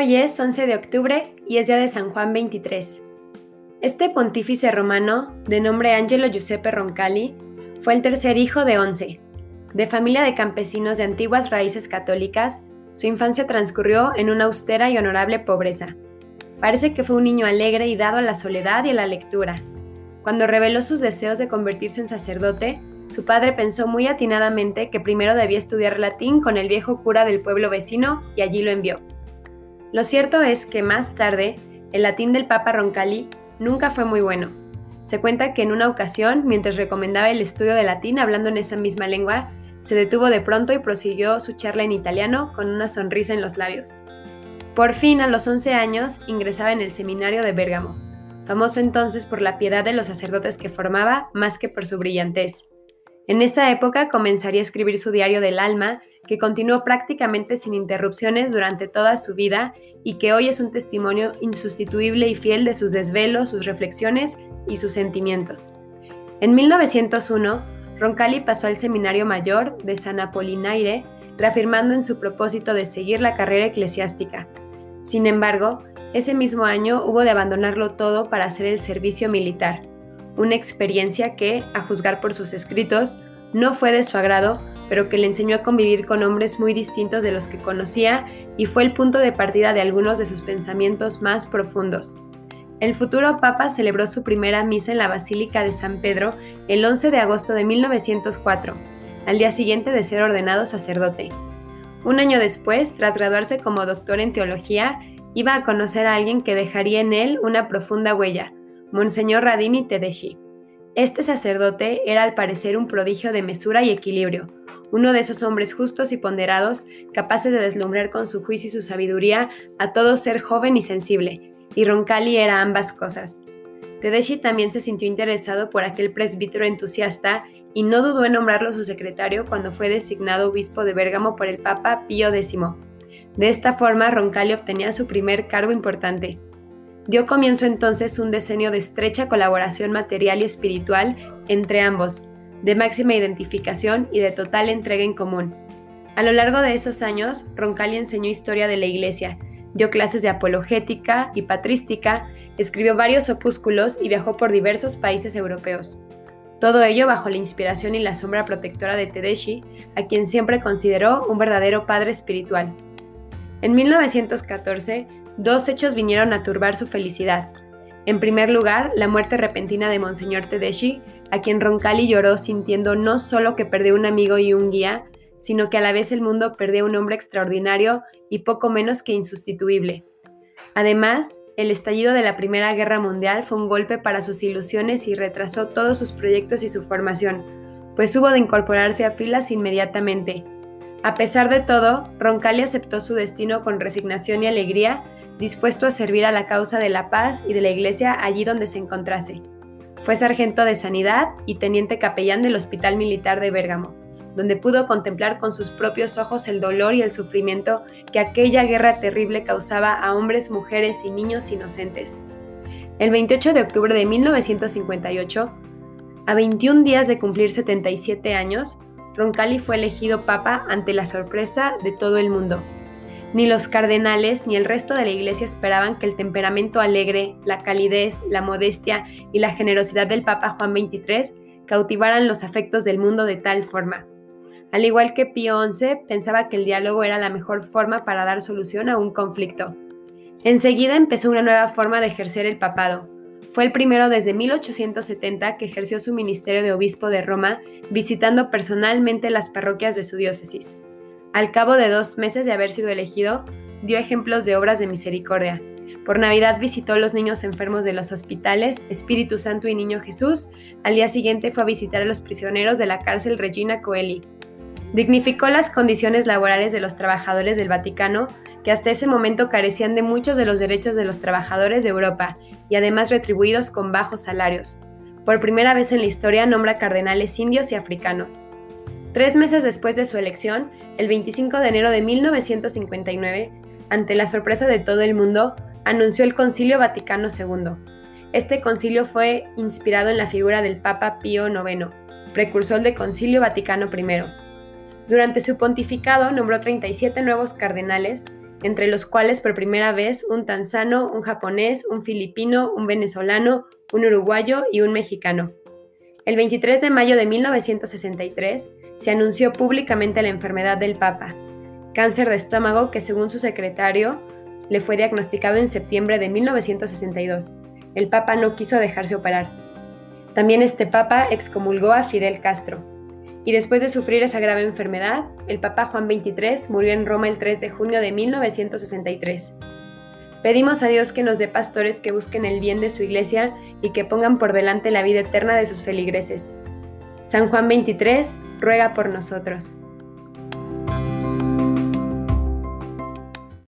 Hoy es 11 de octubre y es día de San Juan 23. Este pontífice romano, de nombre Angelo Giuseppe Roncalli, fue el tercer hijo de once. De familia de campesinos de antiguas raíces católicas, su infancia transcurrió en una austera y honorable pobreza. Parece que fue un niño alegre y dado a la soledad y a la lectura. Cuando reveló sus deseos de convertirse en sacerdote, su padre pensó muy atinadamente que primero debía estudiar latín con el viejo cura del pueblo vecino y allí lo envió. Lo cierto es que más tarde, el latín del Papa Roncalli nunca fue muy bueno. Se cuenta que en una ocasión, mientras recomendaba el estudio de latín hablando en esa misma lengua, se detuvo de pronto y prosiguió su charla en italiano con una sonrisa en los labios. Por fin, a los 11 años, ingresaba en el seminario de Bérgamo, famoso entonces por la piedad de los sacerdotes que formaba más que por su brillantez. En esa época comenzaría a escribir su diario del alma que continuó prácticamente sin interrupciones durante toda su vida y que hoy es un testimonio insustituible y fiel de sus desvelos, sus reflexiones y sus sentimientos. En 1901, Roncalli pasó al Seminario Mayor de San Apolinaire, reafirmando en su propósito de seguir la carrera eclesiástica. Sin embargo, ese mismo año hubo de abandonarlo todo para hacer el servicio militar, una experiencia que, a juzgar por sus escritos, no fue de su agrado pero que le enseñó a convivir con hombres muy distintos de los que conocía y fue el punto de partida de algunos de sus pensamientos más profundos. El futuro Papa celebró su primera misa en la Basílica de San Pedro el 11 de agosto de 1904, al día siguiente de ser ordenado sacerdote. Un año después, tras graduarse como doctor en teología, iba a conocer a alguien que dejaría en él una profunda huella, Monseñor Radini Tedeschi. Este sacerdote era al parecer un prodigio de mesura y equilibrio, uno de esos hombres justos y ponderados, capaces de deslumbrar con su juicio y su sabiduría a todo ser joven y sensible, y Roncalli era ambas cosas. Tedeschi también se sintió interesado por aquel presbítero entusiasta y no dudó en nombrarlo su secretario cuando fue designado obispo de Bérgamo por el Papa Pío X. De esta forma, Roncalli obtenía su primer cargo importante. Dio comienzo entonces un decenio de estrecha colaboración material y espiritual entre ambos, de máxima identificación y de total entrega en común. A lo largo de esos años, Roncalli enseñó historia de la Iglesia, dio clases de apologética y patrística, escribió varios opúsculos y viajó por diversos países europeos. Todo ello bajo la inspiración y la sombra protectora de Tedeschi, a quien siempre consideró un verdadero padre espiritual. En 1914, dos hechos vinieron a turbar su felicidad. En primer lugar, la muerte repentina de Monseñor Tedeschi, a quien Roncalli lloró sintiendo no solo que perdió un amigo y un guía, sino que a la vez el mundo perdió un hombre extraordinario y poco menos que insustituible. Además, el estallido de la Primera Guerra Mundial fue un golpe para sus ilusiones y retrasó todos sus proyectos y su formación, pues hubo de incorporarse a filas inmediatamente. A pesar de todo, Roncalli aceptó su destino con resignación y alegría dispuesto a servir a la causa de la paz y de la Iglesia allí donde se encontrase. Fue sargento de sanidad y teniente capellán del Hospital Militar de Bérgamo, donde pudo contemplar con sus propios ojos el dolor y el sufrimiento que aquella guerra terrible causaba a hombres, mujeres y niños inocentes. El 28 de octubre de 1958, a 21 días de cumplir 77 años, Roncalli fue elegido papa ante la sorpresa de todo el mundo. Ni los cardenales ni el resto de la iglesia esperaban que el temperamento alegre, la calidez, la modestia y la generosidad del Papa Juan XXIII cautivaran los afectos del mundo de tal forma. Al igual que Pío XI, pensaba que el diálogo era la mejor forma para dar solución a un conflicto. Enseguida empezó una nueva forma de ejercer el papado. Fue el primero desde 1870 que ejerció su ministerio de obispo de Roma, visitando personalmente las parroquias de su diócesis. Al cabo de dos meses de haber sido elegido, dio ejemplos de obras de misericordia. Por Navidad visitó los niños enfermos de los hospitales, Espíritu Santo y Niño Jesús. Al día siguiente fue a visitar a los prisioneros de la cárcel Regina Coeli. Dignificó las condiciones laborales de los trabajadores del Vaticano, que hasta ese momento carecían de muchos de los derechos de los trabajadores de Europa y además retribuidos con bajos salarios. Por primera vez en la historia nombra cardenales indios y africanos. Tres meses después de su elección, el 25 de enero de 1959, ante la sorpresa de todo el mundo, anunció el Concilio Vaticano II. Este concilio fue inspirado en la figura del Papa Pío IX, precursor del Concilio Vaticano I. Durante su pontificado nombró 37 nuevos cardenales entre los cuales por primera vez un tanzano, un japonés, un filipino, un venezolano, un uruguayo y un mexicano. El 23 de mayo de 1963 se anunció públicamente la enfermedad del Papa, cáncer de estómago que según su secretario le fue diagnosticado en septiembre de 1962. El Papa no quiso dejarse operar. También este Papa excomulgó a Fidel Castro. Y después de sufrir esa grave enfermedad, el Papa Juan XXIII murió en Roma el 3 de junio de 1963. Pedimos a Dios que nos dé pastores que busquen el bien de su iglesia y que pongan por delante la vida eterna de sus feligreses. San Juan XXIII ruega por nosotros.